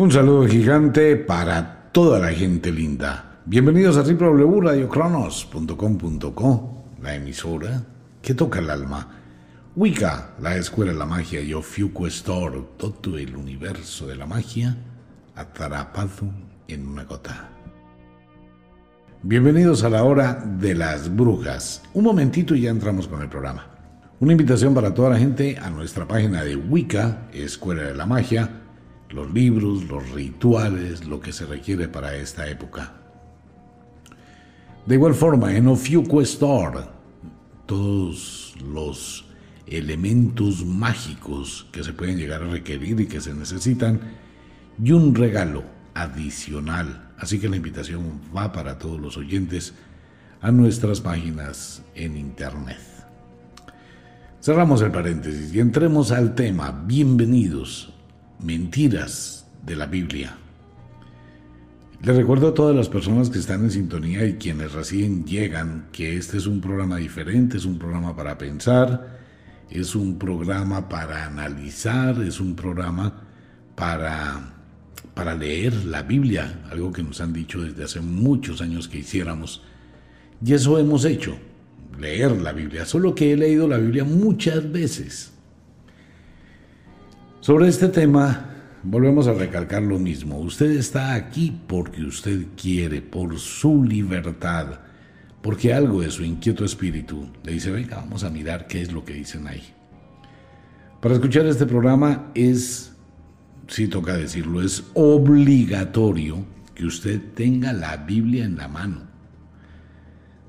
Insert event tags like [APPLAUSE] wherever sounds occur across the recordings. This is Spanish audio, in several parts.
Un saludo gigante para toda la gente linda. Bienvenidos a www.radiocronos.com.co, la emisora que toca el alma. Wicca, la escuela de la magia y Ofiuco todo el universo de la magia atrapado en una gota. Bienvenidos a la hora de las brujas. Un momentito y ya entramos con el programa. Una invitación para toda la gente a nuestra página de Wicca, Escuela de la Magia, los libros, los rituales, lo que se requiere para esta época. De igual forma, en Ofiuco Store, todos los elementos mágicos que se pueden llegar a requerir y que se necesitan, y un regalo adicional. Así que la invitación va para todos los oyentes a nuestras páginas en internet. Cerramos el paréntesis y entremos al tema. Bienvenidos mentiras de la Biblia. Les recuerdo a todas las personas que están en sintonía y quienes recién llegan que este es un programa diferente, es un programa para pensar, es un programa para analizar, es un programa para, para leer la Biblia, algo que nos han dicho desde hace muchos años que hiciéramos. Y eso hemos hecho, leer la Biblia, solo que he leído la Biblia muchas veces. Sobre este tema, volvemos a recalcar lo mismo. Usted está aquí porque usted quiere, por su libertad, porque algo de su inquieto espíritu le dice, venga, vamos a mirar qué es lo que dicen ahí. Para escuchar este programa es, si toca decirlo, es obligatorio que usted tenga la Biblia en la mano.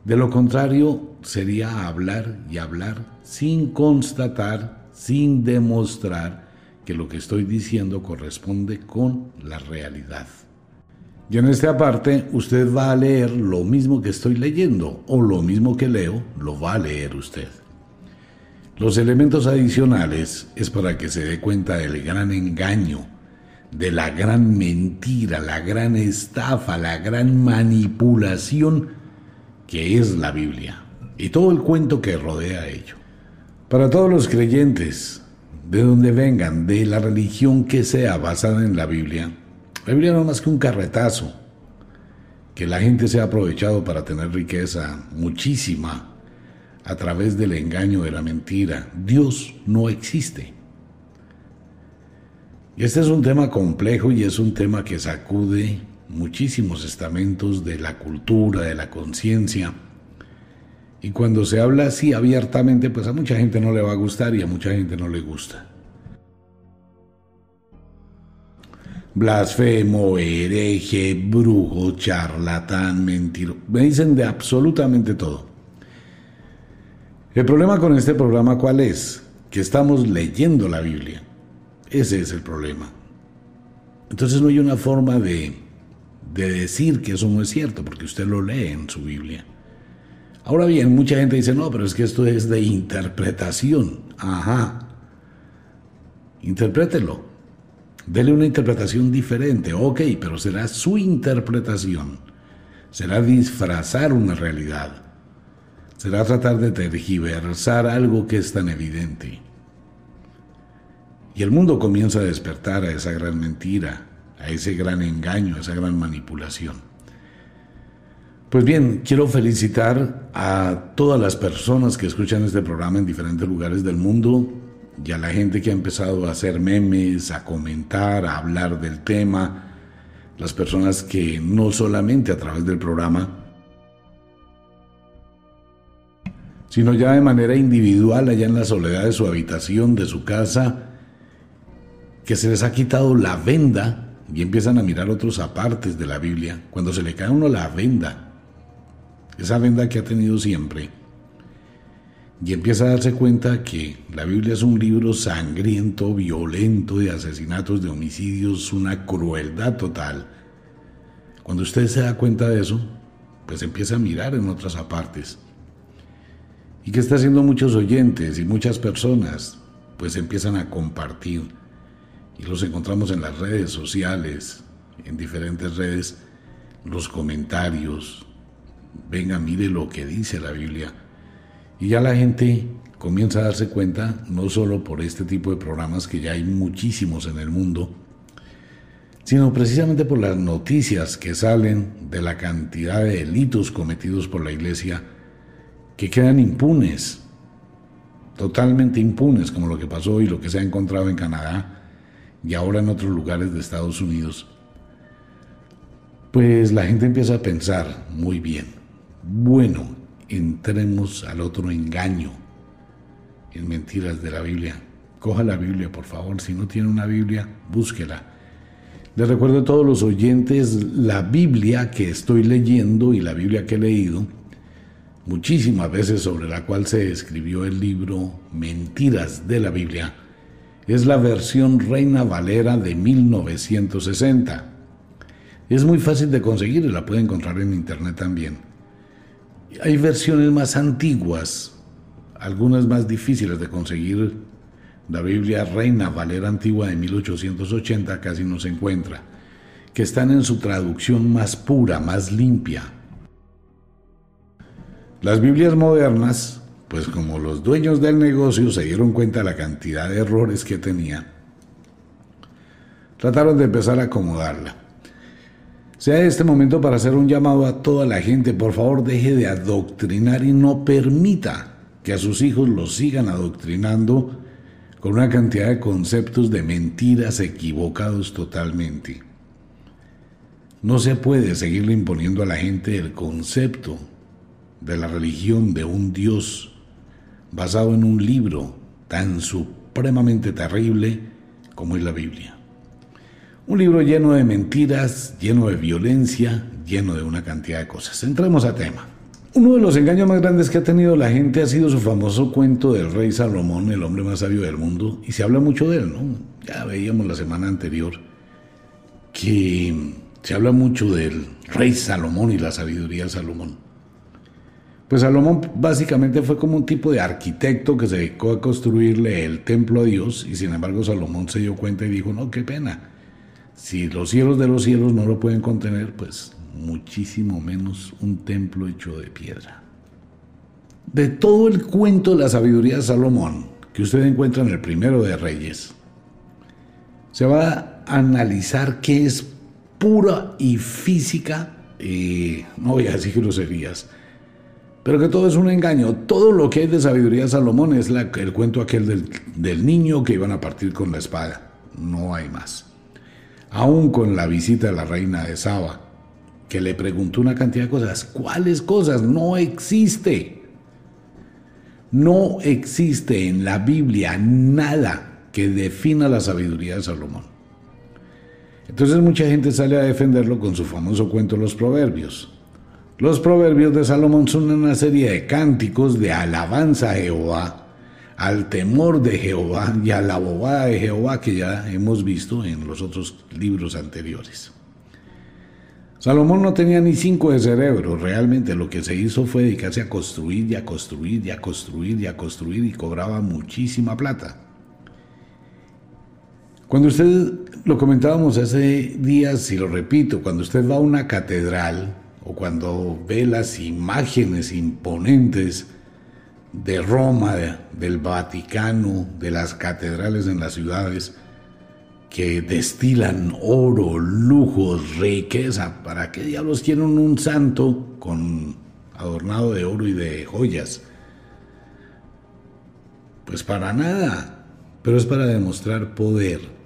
De lo contrario, sería hablar y hablar sin constatar, sin demostrar que lo que estoy diciendo corresponde con la realidad. Y en esta parte usted va a leer lo mismo que estoy leyendo o lo mismo que leo, lo va a leer usted. Los elementos adicionales es para que se dé cuenta del gran engaño, de la gran mentira, la gran estafa, la gran manipulación que es la Biblia y todo el cuento que rodea ello. Para todos los creyentes, de donde vengan, de la religión que sea basada en la Biblia, la Biblia no es más que un carretazo, que la gente se ha aprovechado para tener riqueza muchísima a través del engaño de la mentira. Dios no existe. Y este es un tema complejo y es un tema que sacude muchísimos estamentos de la cultura, de la conciencia y cuando se habla así abiertamente, pues a mucha gente no le va a gustar y a mucha gente no le gusta. Blasfemo, hereje, brujo, charlatán, mentiro. Me dicen de absolutamente todo. El problema con este programa, ¿cuál es? Que estamos leyendo la Biblia. Ese es el problema. Entonces no hay una forma de, de decir que eso no es cierto, porque usted lo lee en su Biblia. Ahora bien, mucha gente dice, no, pero es que esto es de interpretación. Ajá. Interprételo. Dele una interpretación diferente. Ok, pero será su interpretación. Será disfrazar una realidad. Será tratar de tergiversar algo que es tan evidente. Y el mundo comienza a despertar a esa gran mentira, a ese gran engaño, a esa gran manipulación. Pues bien, quiero felicitar a todas las personas que escuchan este programa en diferentes lugares del mundo y a la gente que ha empezado a hacer memes, a comentar, a hablar del tema, las personas que no solamente a través del programa, sino ya de manera individual allá en la soledad de su habitación, de su casa, que se les ha quitado la venda y empiezan a mirar otros apartes de la Biblia. Cuando se le cae a uno la venda, esa venda que ha tenido siempre, y empieza a darse cuenta que la Biblia es un libro sangriento, violento, de asesinatos, de homicidios, una crueldad total. Cuando usted se da cuenta de eso, pues empieza a mirar en otras apartes. ¿Y qué está haciendo muchos oyentes y muchas personas? Pues empiezan a compartir. Y los encontramos en las redes sociales, en diferentes redes, los comentarios, venga, mire lo que dice la Biblia. Y ya la gente comienza a darse cuenta, no solo por este tipo de programas, que ya hay muchísimos en el mundo, sino precisamente por las noticias que salen de la cantidad de delitos cometidos por la iglesia que quedan impunes, totalmente impunes, como lo que pasó y lo que se ha encontrado en Canadá y ahora en otros lugares de Estados Unidos, pues la gente empieza a pensar muy bien, bueno, entremos al otro engaño en mentiras de la Biblia. Coja la Biblia, por favor, si no tiene una Biblia, búsquela. Les recuerdo a todos los oyentes la Biblia que estoy leyendo y la Biblia que he leído muchísimas veces sobre la cual se escribió el libro Mentiras de la Biblia, es la versión Reina Valera de 1960. Es muy fácil de conseguir y la puede encontrar en internet también. Hay versiones más antiguas, algunas más difíciles de conseguir. La Biblia Reina Valera Antigua de 1880 casi no se encuentra, que están en su traducción más pura, más limpia las Biblias modernas, pues como los dueños del negocio se dieron cuenta de la cantidad de errores que tenía, trataron de empezar a acomodarla. Sea este momento para hacer un llamado a toda la gente, por favor deje de adoctrinar y no permita que a sus hijos los sigan adoctrinando con una cantidad de conceptos de mentiras equivocados totalmente. No se puede seguirle imponiendo a la gente el concepto de la religión de un Dios basado en un libro tan supremamente terrible como es la Biblia. Un libro lleno de mentiras, lleno de violencia, lleno de una cantidad de cosas. Entremos a tema. Uno de los engaños más grandes que ha tenido la gente ha sido su famoso cuento del rey Salomón, el hombre más sabio del mundo, y se habla mucho de él, ¿no? Ya veíamos la semana anterior que se habla mucho del rey Salomón y la sabiduría de Salomón. Pues Salomón básicamente fue como un tipo de arquitecto que se dedicó a construirle el templo a Dios y sin embargo Salomón se dio cuenta y dijo, no, qué pena. Si los cielos de los cielos no lo pueden contener, pues muchísimo menos un templo hecho de piedra. De todo el cuento de la sabiduría de Salomón que usted encuentra en el primero de Reyes, se va a analizar qué es pura y física, y no voy a decir groserías, pero que todo es un engaño. Todo lo que hay de sabiduría de Salomón es el cuento aquel del, del, niño que iban a partir con la espada. No hay más. Aún con la visita de la reina de Saba, que le preguntó una cantidad de cosas. ¿Cuáles cosas? No existe. No existe en la Biblia nada que defina la sabiduría de Salomón. Entonces mucha gente sale a defenderlo con su famoso cuento Los Proverbios. Los proverbios de Salomón son una serie de cánticos de alabanza a Jehová, al temor de Jehová y a la bobada de Jehová que ya hemos visto en los otros libros anteriores. Salomón no tenía ni cinco de cerebro, realmente lo que se hizo fue dedicarse a construir y a construir y a construir y a construir y cobraba muchísima plata. Cuando usted, lo comentábamos hace días y lo repito, cuando usted va a una catedral, o cuando ve las imágenes imponentes de Roma, del Vaticano, de las catedrales en las ciudades, que destilan oro, lujos, riqueza. ¿Para qué diablos quieren un santo con adornado de oro y de joyas? Pues para nada, pero es para demostrar poder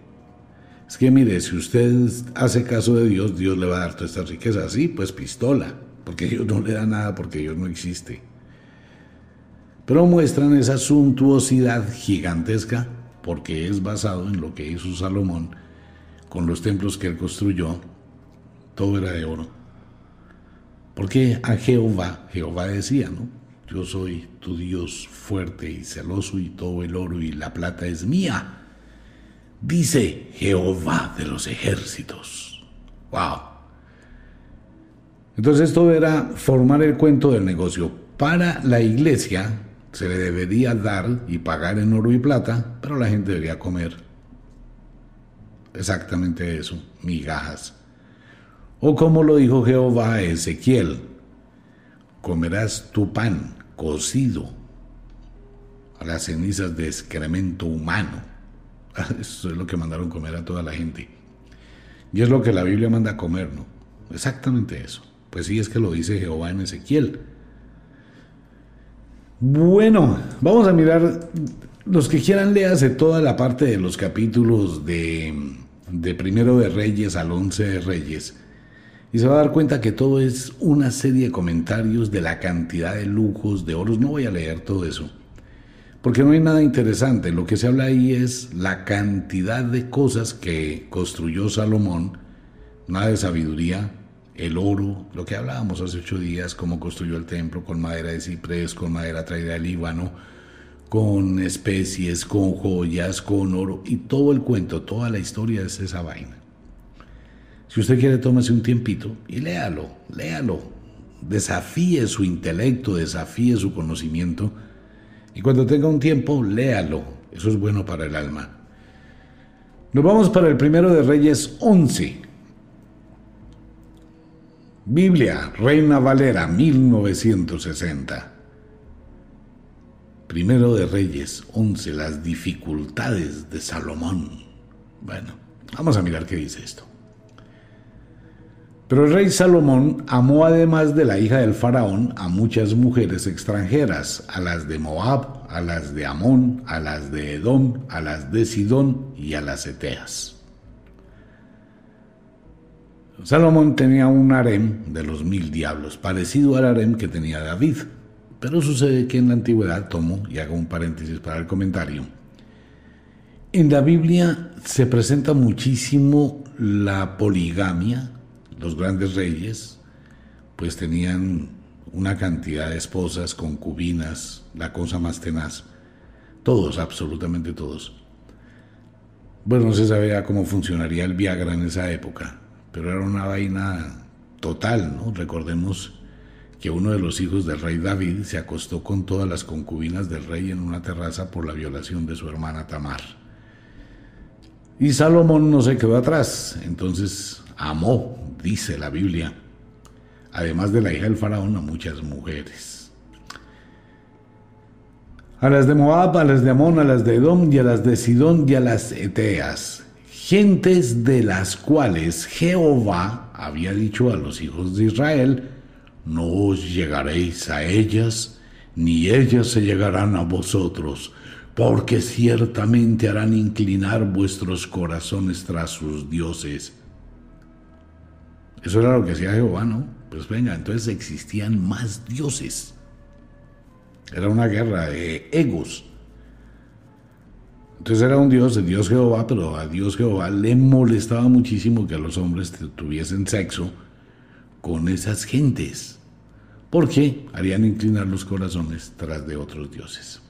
es que mire, si usted hace caso de Dios, Dios le va a dar toda esta riqueza. Sí, pues pistola, porque [LAUGHS] Dios no le da nada porque Dios no existe. Pero muestran esa suntuosidad gigantesca porque es basado en lo que hizo Salomón con los templos que él construyó. Todo era de oro. Porque a Jehová, Jehová decía, ¿no? Yo soy tu Dios fuerte y celoso y todo el oro y la plata es mía dice Jehová de los ejércitos. ¡Wow! Entonces esto era formar el cuento del negocio. Para la iglesia se le debería dar y pagar en oro y plata, pero la gente debería comer exactamente eso, migajas. O como lo dijo Jehová a Ezequiel, comerás tu pan cocido a las cenizas de excremento humano [LAUGHS] eso es lo que mandaron comer a toda la gente. Y es lo que la Biblia manda comer, ¿no? Exactamente eso. Pues sí, es que lo dice Jehová en Ezequiel. Bueno, vamos a mirar, los que quieran léase toda la parte de los capítulos de, de Primero de Reyes al Once de Reyes. Y se va a dar cuenta que todo es una serie de comentarios de la cantidad de lujos, de oros. No voy a leer todo eso, porque no hay nada interesante. Lo que se habla ahí es la cantidad de cosas que construyó Salomón, nada de sabiduría, el oro, lo que hablábamos hace ocho días, cómo construyó el templo con madera de ciprés, con madera traída del Líbano, con especies, con joyas, con oro, y todo el cuento, toda la historia es esa vaina. Si usted quiere, tómese un tiempito y léalo, léalo. Desafíe su intelecto, desafíe su conocimiento. Y cuando tenga un tiempo, léalo. Eso es bueno para el alma. Nos vamos para el primero de Reyes 11. Biblia, Reina Valera, 1960. Primero de Reyes 11, las dificultades de Salomón. Bueno, vamos a mirar qué dice esto. Pero el rey Salomón amó además de la hija del faraón a muchas mujeres extranjeras, a las de Moab, a las de Amón, a las de Edom, a las de Sidón y a las Eteas. Salomón tenía un harem de los mil diablos, parecido al harem que tenía David. Pero sucede que en la antigüedad, tomo y hago un paréntesis para el comentario, en la Biblia se presenta muchísimo la poligamia. Los grandes reyes pues tenían una cantidad de esposas, concubinas, la cosa más tenaz. Todos, absolutamente todos. Bueno, no se sabía cómo funcionaría el Viagra en esa época pero era una vaina total, ¿no? Recordemos que uno de los hijos del rey David se acostó con todas las concubinas del rey en una terraza por la violación de su hermana Tamar. Y Salomón no se quedó atrás, entonces amó, dice la Biblia, además de la hija del faraón, a muchas mujeres. A las de Moab, a las de Amón, a las de Edom y a las de Sidón y a las Eteas gentes de las cuales Jehová había dicho a los hijos de Israel, no os llegaréis a ellas, ni ellas se llegarán a vosotros, porque ciertamente harán inclinar vuestros corazones tras sus dioses. Eso era lo que hacía Jehová, ¿no? Pues venga, entonces existían más dioses. Era una guerra de egos. Entonces era un Dios, el Dios Jehová, pero a Dios Jehová le molestaba muchísimo que los hombres tuviesen sexo con esas gentes, porque harían inclinar los corazones tras de otros dioses.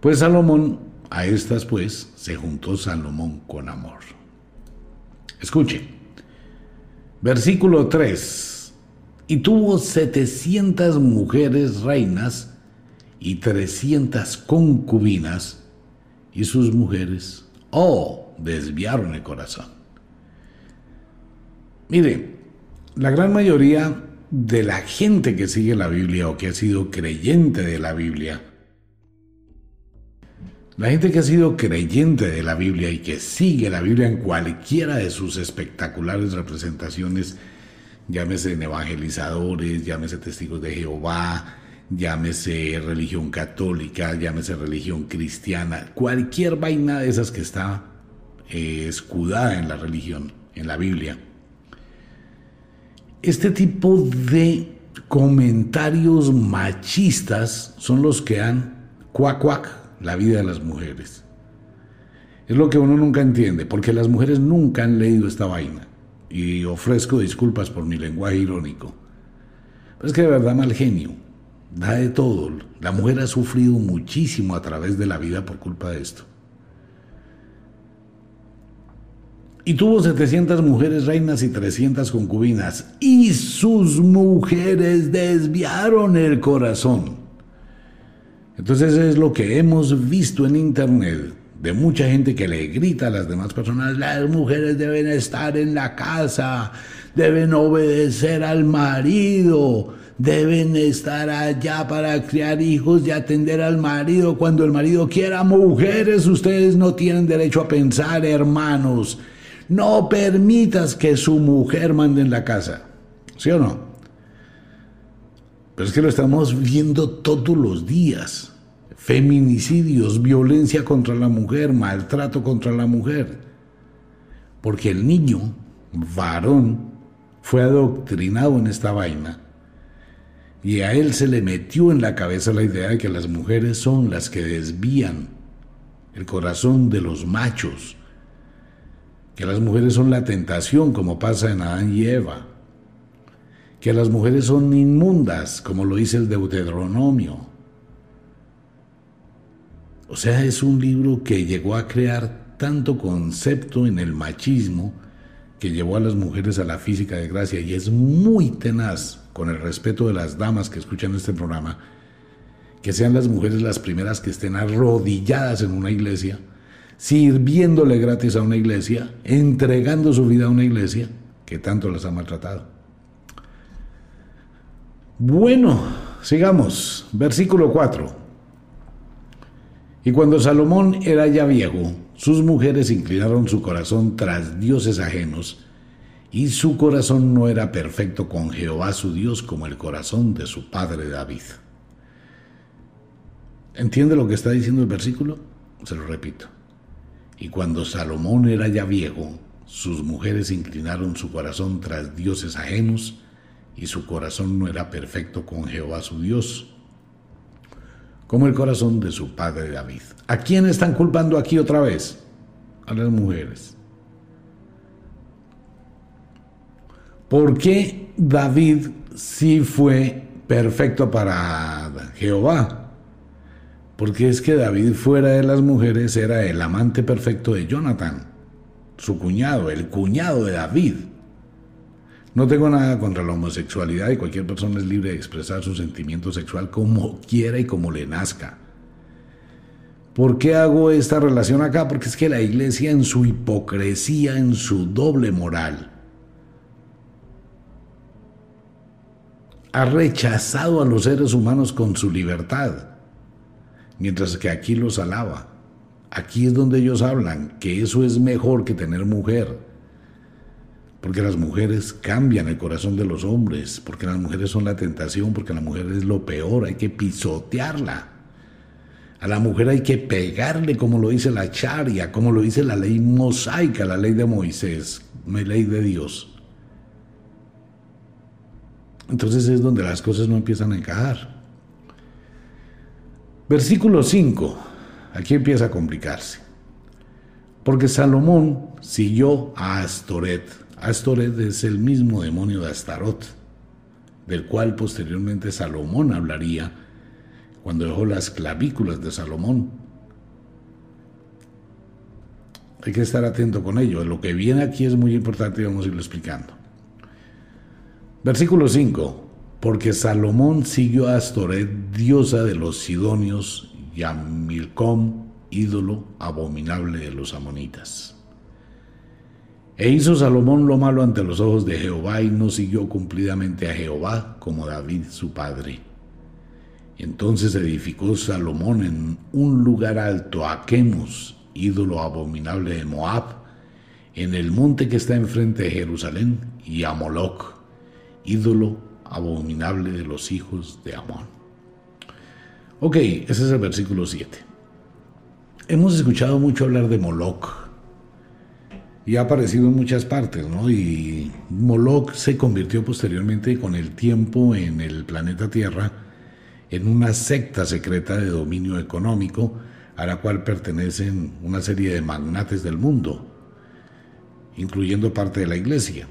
Pues Salomón, a estas pues, se juntó Salomón con amor. Escuche, versículo 3, y tuvo setecientas mujeres reinas y trescientas concubinas, y sus mujeres, oh, desviaron el corazón. Mire, la gran mayoría de la gente que sigue la Biblia o que ha sido creyente de la Biblia, la gente que ha sido creyente de la Biblia y que sigue la Biblia en cualquiera de sus espectaculares representaciones, llámese evangelizadores, llámese testigos de Jehová, llámese religión católica, llámese religión cristiana, cualquier vaina de esas que está eh, escudada en la religión, en la Biblia. Este tipo de comentarios machistas son los que han cuac cuac la vida de las mujeres. Es lo que uno nunca entiende, porque las mujeres nunca han leído esta vaina. Y ofrezco disculpas por mi lenguaje irónico. Pero es que de verdad mal genio da de todo. La mujer ha sufrido muchísimo a través de la vida por culpa de esto. Y tuvo 700 mujeres reinas y 300 concubinas, y sus mujeres desviaron el corazón. Entonces es lo que hemos visto en internet, de mucha gente que le grita a las demás personas, las mujeres deben estar en la casa, deben obedecer al marido, deben estar allá para criar hijos y atender al marido cuando el marido quiera. Mujeres, ustedes no tienen derecho a pensar, hermanos. no permitas que su mujer mande en la casa. ¿Sí o no? Pero es que lo estamos viendo todos los días. Feminicidios, violencia contra la mujer, maltrato contra la mujer. Porque el niño, varón, fue adoctrinado en esta vaina y a él se le metió en la cabeza la idea de que las mujeres son las que desvían el corazón de los machos, que las mujeres son la tentación como pasa en Adán y Eva, que las mujeres son inmundas como lo dice el Deuteronomio. O sea, es un libro que llegó a crear tanto concepto en el machismo que llevó a las mujeres a la física de gracia y es muy tenaz, con el respeto de las damas que escuchan este programa, que sean las mujeres las primeras que estén arrodilladas en una iglesia, sirviéndole gratis a una iglesia, entregando su vida a una iglesia que tanto las ha maltratado. Bueno, sigamos. Versículo 4. Y cuando Salomón era ya viejo, sus mujeres inclinaron su corazón tras dioses ajenos, y su corazón no era perfecto con Jehová su Dios como el corazón de su padre David. ¿Entiende lo que está diciendo el versículo? Se lo repito. Y cuando Salomón era ya viejo, sus mujeres inclinaron su corazón tras dioses ajenos, y su corazón no era perfecto con Jehová su Dios, como el corazón de su padre David. ¿A quién están culpando aquí otra vez? A las mujeres. ¿Por qué David sí fue perfecto para Jehová? Porque es que David fuera de las mujeres era el amante perfecto de Jonathan, su cuñado, el cuñado de David. No tengo nada contra la homosexualidad y cualquier persona es libre de expresar su sentimiento sexual como quiera y como le nazca. ¿Por qué hago esta relación acá? Porque es que la iglesia en su hipocresía, en su doble moral, ha rechazado a los seres humanos con su libertad, mientras que aquí los alaba. Aquí es donde ellos hablan que eso es mejor que tener mujer porque las mujeres cambian el corazón de los hombres, porque las mujeres son la tentación, porque la mujer es lo peor, hay que pisotearla. A la mujer hay que pegarle como lo dice la charia, como lo dice la ley mosaica, la ley de Moisés, la ley de Dios. Entonces es donde las cosas no empiezan a encajar. Versículo 5, aquí empieza a complicarse. Porque Salomón siguió a Astoret, Astoret es el mismo demonio de Astarot, del cual posteriormente Salomón hablaría cuando dejó las clavículas de Salomón. Hay que estar atento con ello. Lo que viene aquí es muy importante y vamos a irlo explicando. Versículo 5. Porque Salomón siguió a Astoret, diosa de los sidonios, y a Milcom, ídolo abominable de los amonitas. E hizo Salomón lo malo ante los ojos de Jehová y no siguió cumplidamente a Jehová como David su padre. Entonces edificó Salomón en un lugar alto a Quemos, ídolo abominable de Moab, en el monte que está enfrente de Jerusalén, y a Moloc, ídolo abominable de los hijos de Amón. Ok, ese es el versículo 7. Hemos escuchado mucho hablar de Moloch y ha aparecido en muchas partes, ¿no? Y Moloch se convirtió posteriormente con el tiempo en el planeta Tierra en una secta secreta de dominio económico a la cual pertenecen una serie de magnates del mundo, incluyendo parte de la iglesia.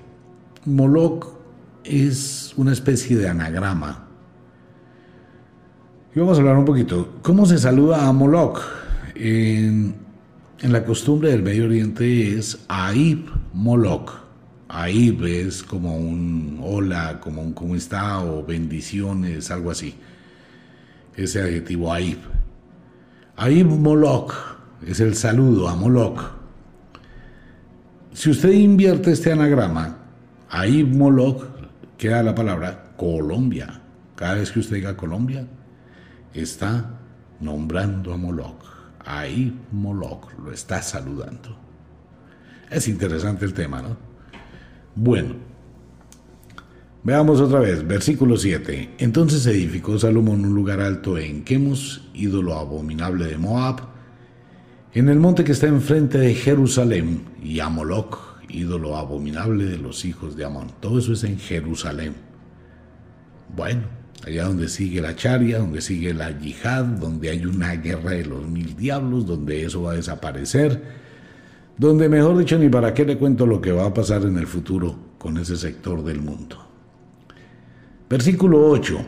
Moloch es una especie de anagrama. Y vamos a hablar un poquito. ¿Cómo se saluda a Moloch? En en la costumbre del Medio Oriente es Aib Moloch. Aib es como un hola, como un cómo está o bendiciones, algo así. Ese adjetivo Aib. Aib Moloch es el saludo a Moloch. Si usted invierte este anagrama, Aib Moloch, queda la palabra Colombia. Cada vez que usted diga Colombia, está nombrando a Moloch. Ahí Moloch lo está saludando. Es interesante el tema, ¿no? Bueno, veamos otra vez, versículo 7. Entonces edificó Salomón un lugar alto en Quemos, ídolo abominable de Moab, en el monte que está enfrente de Jerusalén, y a ídolo abominable de los hijos de Amón. Todo eso es en Jerusalén. Bueno, allá donde sigue la charia, donde sigue la yihad, donde hay una guerra de los mil diablos, donde eso va a desaparecer donde mejor dicho ni para qué le cuento lo que va a pasar en el futuro con ese sector del mundo. Versículo 8.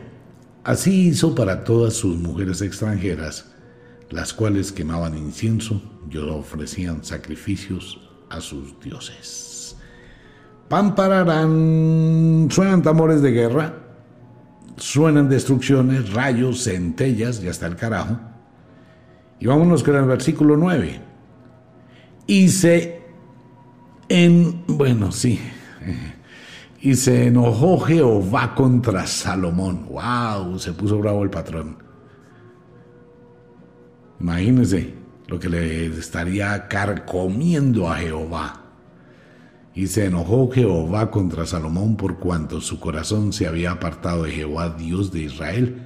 Así hizo para todas sus mujeres extranjeras, las cuales quemaban incienso y ofrecían sacrificios a sus dioses. Pampararán, suenan tambores de guerra, suenan destrucciones, rayos, centellas y hasta el carajo. Y vámonos con el versículo 9 y se en bueno, sí. [LAUGHS] Y se enojó Jehová contra Salomón. ¡Wow! Se puso bravo el patrón. Imagínense lo que le estaría carcomiendo a Jehová. Y se enojó Jehová contra Salomón por cuanto su corazón se había apartado de Jehová, Dios de Israel,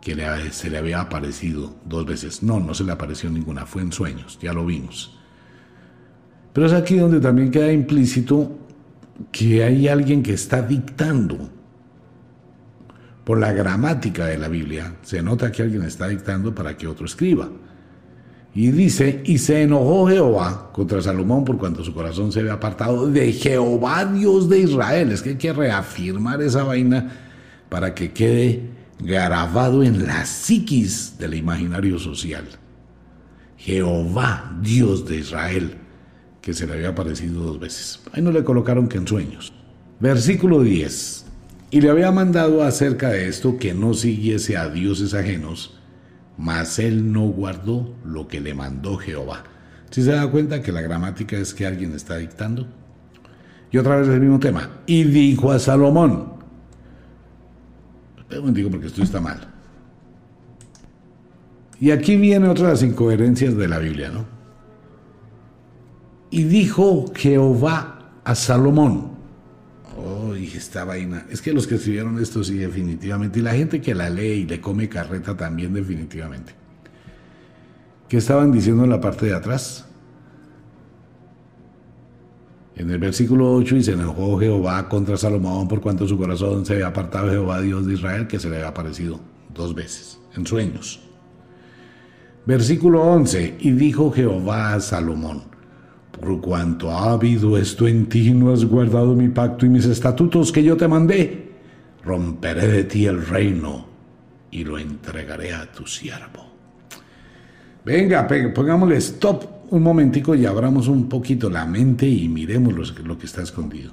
que se le había aparecido dos veces. No, no se le apareció ninguna, fue en sueños, ya lo vimos. Pero es aquí donde también queda implícito que hay alguien que está dictando. Por la gramática de la Biblia, se nota que alguien está dictando para que otro escriba. Y dice, y se enojó Jehová contra Salomón por cuanto su corazón se había apartado de Jehová, Dios de Israel. Es que hay que reafirmar esa vaina para que quede grabado en la psiquis del imaginario social. Jehová, Dios de Israel que se le había aparecido dos veces. Ahí no le colocaron que en sueños. Versículo 10. Y le había mandado acerca de esto que no siguiese a dioses ajenos, mas él no guardó lo que le mandó Jehová. Si se da cuenta que la gramática es que alguien está dictando. Y otra vez el mismo tema. Y dijo a Salomón. Un digo porque esto está mal. Y aquí viene otra de las incoherencias de la Biblia, ¿no? Y dijo Jehová a Salomón. Dije, esta vaina. Es que los que escribieron esto sí, definitivamente. Y la gente que la lee y le come carreta también, definitivamente. ¿Qué estaban diciendo en la parte de atrás? En el versículo 8 y se enojó Jehová contra Salomón por cuanto su corazón se había apartado Jehová, Dios de Israel, que se le había aparecido dos veces, en sueños. Versículo 11, y dijo Jehová a Salomón, por cuanto ha habido esto en ti, no has guardado mi pacto y mis estatutos que yo te mandé, romperé de ti el reino y lo entregaré a tu siervo. Venga, pongámosle stop un momentico y abramos un poquito la mente y miremos lo que está escondido.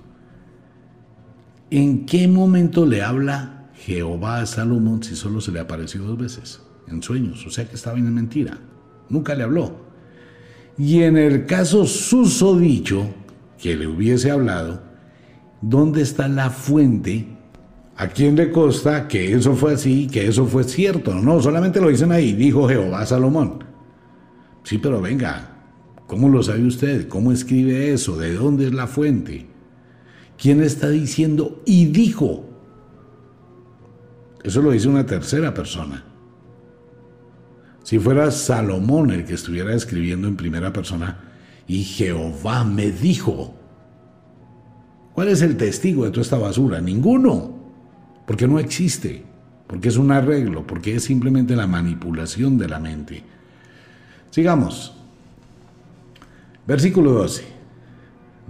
¿En qué momento le habla Jehová a Salomón si solo se le apareció dos veces? En sueños, o sea que estaba en mentira. Nunca le habló. Y en el caso susodicho, que le hubiese hablado, ¿dónde está la fuente? ¿A quién le consta que eso fue así, que eso fue cierto? No, solamente lo dicen ahí, dijo Jehová Salomón. Sí, pero venga, ¿cómo lo sabe usted? ¿Cómo escribe eso? ¿De dónde es la fuente? ¿Quién está diciendo y dijo? Eso lo dice una tercera persona. Si fuera Salomón el que estuviera escribiendo en primera persona, y Jehová me dijo, ¿cuál es el testigo de toda esta basura? Ninguno, porque no existe, porque es un arreglo, porque es simplemente la manipulación de la mente. Sigamos. Versículo 12.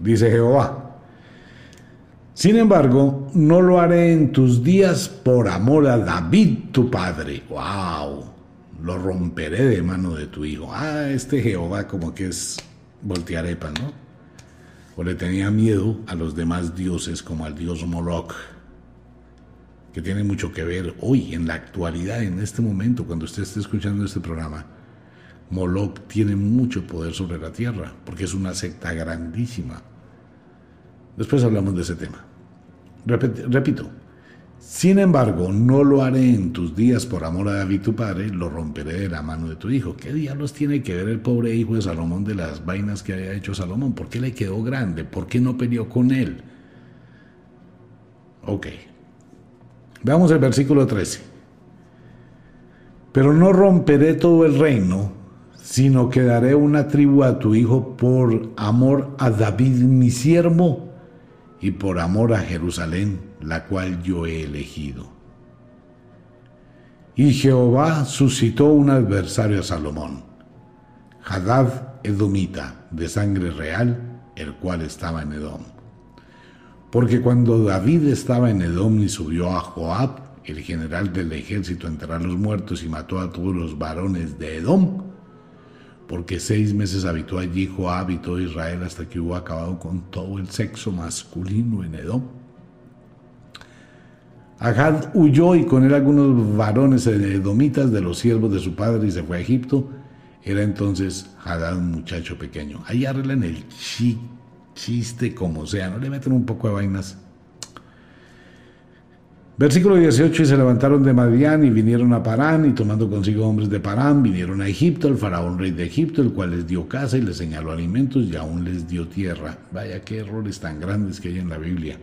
Dice Jehová, sin embargo, no lo haré en tus días por amor a David tu padre. ¡Wow! Lo romperé de mano de tu hijo. Ah, este Jehová como que es voltearepa, ¿no? O le tenía miedo a los demás dioses como al dios Moloch, que tiene mucho que ver hoy, en la actualidad, en este momento, cuando usted esté escuchando este programa. Moloch tiene mucho poder sobre la tierra, porque es una secta grandísima. Después hablamos de ese tema. repito, Sin embargo, no lo haré en tus días por amor a David tu padre, lo romperé de la mano de tu hijo. ¿Qué diablos tiene que ver el pobre hijo de Salomón de las vainas que había hecho Salomón? ¿Por qué le quedó grande? ¿Por qué no peleó con él? Ok. Veamos el versículo 13. Pero no romperé todo el reino, sino que daré una tribu a tu hijo por amor a David mi siervo y por amor a Jerusalén, la cual yo he elegido. Y Jehová suscitó un adversario a Salomón, Hadad Edomita, de sangre real, el cual estaba en Edom. Porque cuando David estaba en Edom y subió a Joab, el general del ejército, a enterrar los muertos y mató a todos los varones de Edom, porque seis meses habitó allí Joab y todo Israel hasta que hubo acabado con todo el sexo masculino en Edom. Ahad huyó y con él algunos varones edomitas de los siervos de su padre y se fue a Egipto. Era entonces Hadad un muchacho pequeño. Ahí arreglan el chiste como sea, no le meten un poco de vainas Versículo 18, y se levantaron de Madián y vinieron a Parán, y tomando consigo hombres de Parán, vinieron a Egipto, el faraón rey de Egipto, el cual les dio casa y les señaló alimentos y aún les dio tierra. Vaya qué errores tan grandes que hay en la Biblia.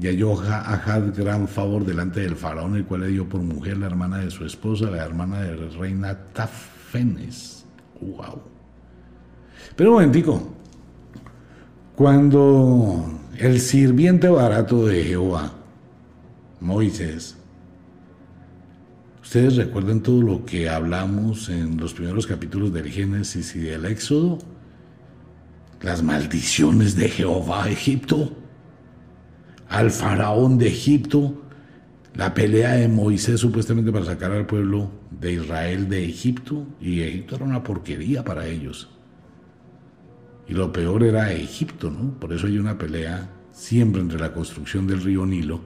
Y halló Ahad gran favor delante del faraón, el cual le dio por mujer la hermana de su esposa, la hermana de la reina Tafenes. ¡Wow! Pero un momentico, cuando el sirviente barato de Jehová, Moisés. Ustedes recuerdan todo lo que hablamos en los primeros capítulos del Génesis y del Éxodo. Las maldiciones de Jehová a Egipto, al faraón de Egipto, la pelea de Moisés supuestamente para sacar al pueblo de Israel de Egipto, y Egipto era una porquería para ellos. Y lo peor era Egipto, ¿no? Por eso hay una pelea siempre entre la construcción del río Nilo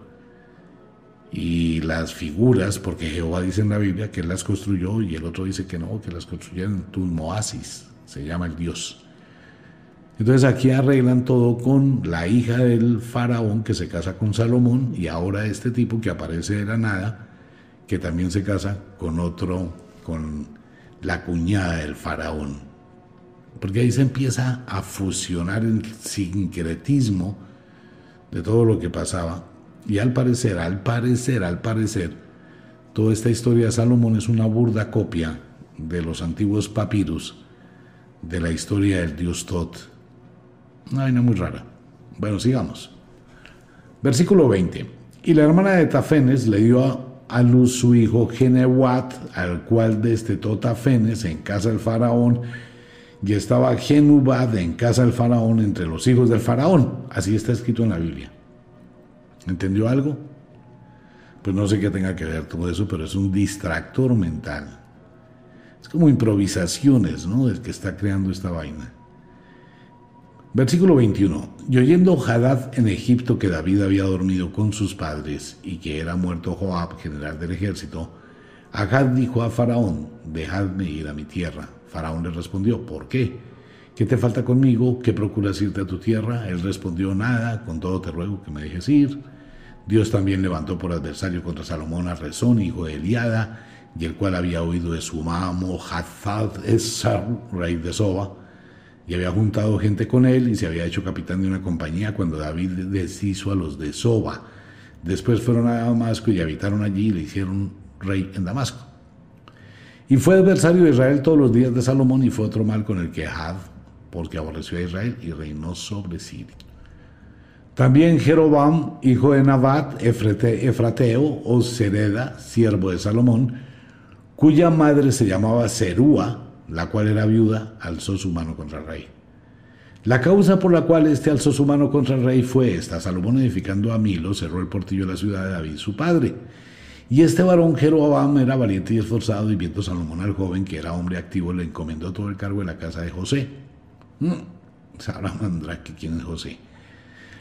y las figuras, porque Jehová dice en la Biblia que él las construyó y el otro dice que no, que las construyeron en Tutmoasis, se llama el Dios. Entonces aquí arreglan todo con la hija del faraón que se casa con Salomón y ahora este tipo que aparece de la nada, que también se casa con otro, con la cuñada del faraón. Porque ahí se empieza a fusionar el sincretismo de todo lo que pasaba y al parecer, al parecer, al parecer, toda esta historia de Salomón es una burda copia de los antiguos papiros de la historia del dios Tot. Una vaina muy rara. Bueno, sigamos. Versículo 20. Y la hermana de Tafenes le dio a luz su hijo Genewat, al cual destetó Tafenes en casa del faraón, y estaba Genubad en casa del faraón entre los hijos del faraón. Así está escrito en la Biblia. ¿Entendió algo? Pues no sé qué tenga que ver todo eso, pero es un distractor mental. Es como improvisaciones, ¿no? El que está creando esta vaina. Versículo 21. Y oyendo Hadad en Egipto que David había dormido con sus padres y que era muerto Joab, general del ejército, Hadad dijo a Faraón, dejadme ir a mi tierra. Faraón le respondió, ¿por qué? ¿Qué te falta conmigo? ¿Qué procuras irte a tu tierra? Él respondió, nada, con todo te ruego que me dejes ir. Dios también levantó por adversario contra Salomón a Rezón, hijo de Eliada, y el cual había oído de su mamo Hazad Esar, rey de Soba, y había juntado gente con él y se había hecho capitán de una compañía cuando David deshizo a los de Soba. Después fueron a Damasco y habitaron allí y le hicieron rey en Damasco. Y fue adversario de Israel todos los días de Salomón y fue otro mal con el que Had, porque aborreció a Israel y reinó sobre Siria. También Jeroboam, hijo de Nabat, Efrateo o Sereda, siervo de Salomón, cuya madre se llamaba Serúa, la cual era viuda, alzó su mano contra el rey. La causa por la cual este alzó su mano contra el rey fue esta. Salomón edificando a Milo cerró el portillo de la ciudad de David, su padre. Y este varón Jeroboam era valiente y esforzado y viendo Salomón al joven, que era hombre activo, le encomendó todo el cargo de la casa de José. Mm, sabrá que quién es José.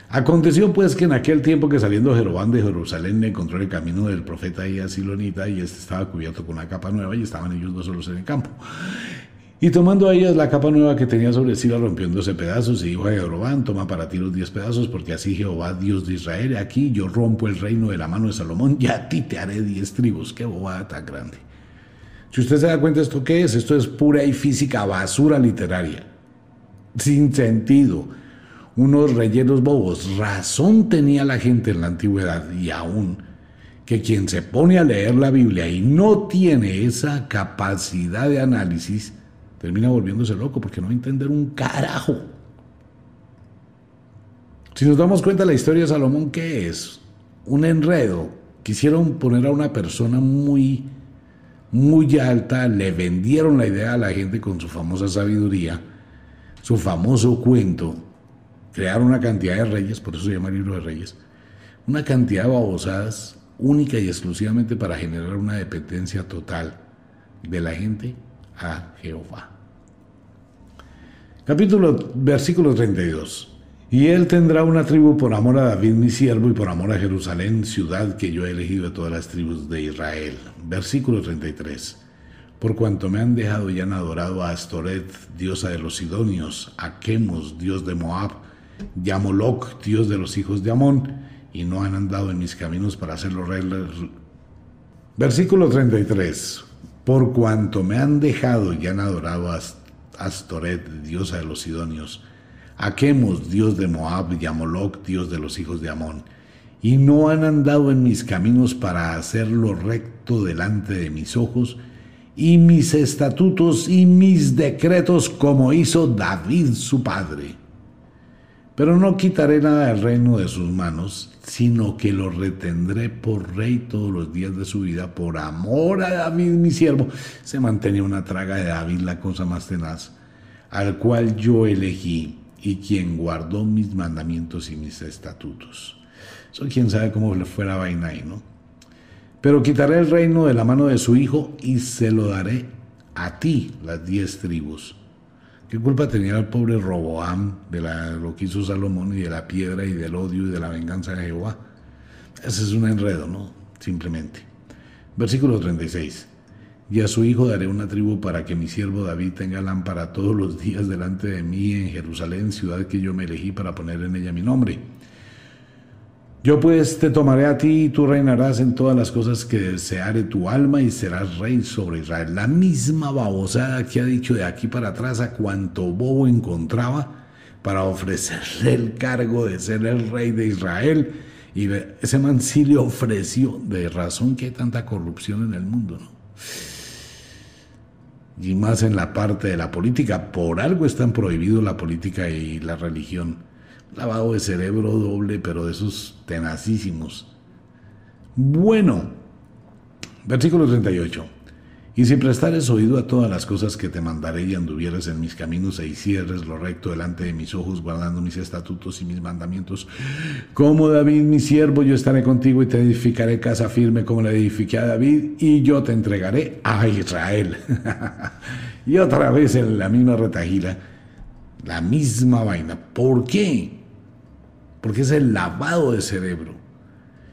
Aconteció pues que en aquel tiempo que saliendo Jeroboam de Jerusalén encontró el camino del profeta y Silonita y este estaba cubierto con una capa nueva y estaban ellos dos solos en el campo. Y tomando a ellas la capa nueva que tenía sobre sí, la doce pedazos y dijo a Jeroboam, toma para ti los diez pedazos, porque así Jehová, Dios de Israel, aquí yo rompo el reino de la mano de Salomón y a ti te haré diez tribus. Qué bobada tan grande. Si usted se da cuenta, ¿esto qué es? Esto es pura y física basura literaria. Sin sentido. Unos rellenos bobos. Razón tenía la gente en la antigüedad y aún que quien se pone a leer la Biblia y no tiene esa capacidad de análisis, termina volviéndose loco porque no va a entender un carajo. Si nos damos cuenta la historia de Salomón, ¿qué es? Un enredo. Quisieron poner a una persona muy, muy alta, le vendieron la idea a la gente con su famosa sabiduría, su famoso cuento, crearon una cantidad de reyes, por eso se llama libro de reyes, una cantidad de babosadas única y exclusivamente para generar una dependencia total de la gente a Jehová. Capítulo, versículo 32. Y él tendrá una tribu por amor a David mi siervo y por amor a Jerusalén, ciudad que yo he elegido de todas las tribus de Israel. Versículo 33. Por cuanto me han dejado y han adorado a Astoret, diosa de los Sidonios, a Chemos, dios de Moab, y a Moloch, dios de los hijos de Amón, y no han andado en mis caminos para hacerlo rey. Versículo 33. Por cuanto me han dejado y han adorado a Astoret, diosa de los Sidonios, a dios de Moab, y a Moloch, dios de los hijos de Amón, y no han andado en mis caminos para hacerlo recto delante de mis ojos, y mis estatutos y mis decretos como hizo David su padre. Pero no quitaré nada del reino de sus manos, sino que lo retendré por rey todos los días de su vida, por amor a David mi siervo. Se mantenía una traga de David, la cosa más tenaz, al cual yo elegí y quien guardó mis mandamientos y mis estatutos. Eso quién sabe cómo le fue la vaina ahí, ¿no? Pero quitaré el reino de la mano de su hijo y se lo daré a ti, las diez tribus ¿Qué culpa tenía el pobre Roboam de lo que hizo Salomón y de la piedra y del odio y de la venganza de Jehová? Ese es un enredo, ¿no? Simplemente. Versículo 36. Y a su hijo daré una tribu para que mi siervo David tenga lámpara todos los días delante de mí en Jerusalén, ciudad que yo me elegí para poner en ella mi nombre yo pues te tomaré a ti y tú reinarás en todas las cosas que deseare tu alma y serás rey sobre Israel. La misma babosada que ha dicho de aquí para atrás a cuanto bobo encontraba para ofrecerle el cargo de ser el rey de Israel. Y ese man sí le ofreció de razón que hay tanta corrupción en el mundo, ¿no? Y más en la parte de la política. Por algo están prohibidos la política y la religión lavado de cerebro doble, pero de esos tenacísimos. Bueno, versículo 38. Y si prestares oído a todas las cosas que te mandaré y anduvieres en mis caminos e hicieres lo recto delante de mis ojos, guardando mis estatutos y mis mandamientos, como David mi siervo, yo estaré contigo y te edificaré casa firme como la edifiqué a David, y yo te entregaré a Israel. [LAUGHS] y otra vez en la misma retajila, la misma vaina. ¿Por qué? Porque es el lavado de cerebro.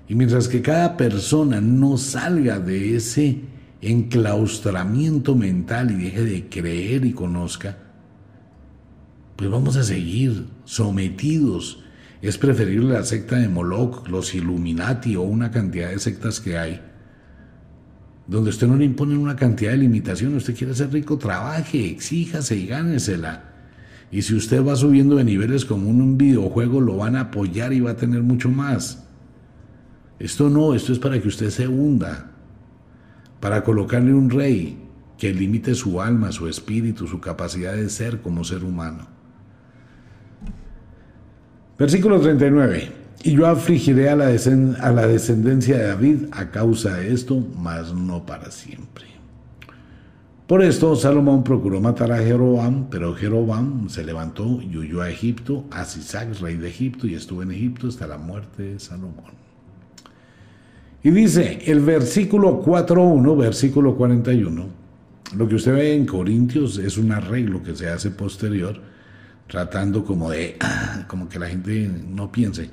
Y mientras que cada persona no salga de ese enclaustramiento mental y deje de creer y conozca, pues vamos a seguir sometidos. Es preferible la secta de Moloch, los Illuminati o una cantidad de sectas que hay, donde usted no le impone una cantidad de limitaciones. Usted quiere ser rico, trabaje, exíjase y gánesela. Y si usted va subiendo de niveles como un videojuego, lo van a apoyar y va a tener mucho más. Esto no, esto es para que usted se hunda, para colocarle un rey que limite su alma, su espíritu, su capacidad de ser como ser humano. Versículo 39. Y yo afligiré a la, a la descendencia de David a causa de esto, mas no para siempre. Por esto Salomón procuró matar a Jeroboam, pero Jeroboam se levantó y huyó a Egipto, a Sisac, rey de Egipto, y estuvo en Egipto hasta la muerte de Salomón. Y dice el versículo 4.1, versículo 41, lo que usted ve en Corintios es un arreglo que se hace posterior, tratando como de, [CLEARS THROAT] como que la gente no piense,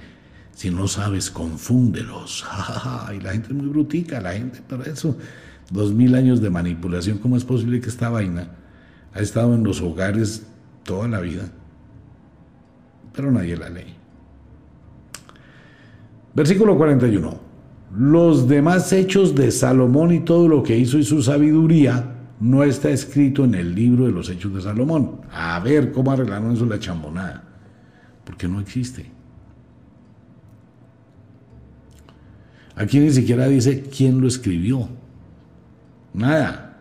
si no sabes, confúndelos. [LAUGHS] y la gente es muy brutica, la gente, pero eso dos mil años de manipulación, ¿cómo es posible que esta vaina Ha estado en los hogares toda la vida, pero nadie la lee. Versículo 41. Los demás hechos de Salomón y todo lo que hizo y su sabiduría no está escrito en el libro de los hechos de Salomón. A ver cómo arreglaron eso la chambonada. Porque no existe. Aquí ni siquiera dice quién lo escribió. Nada.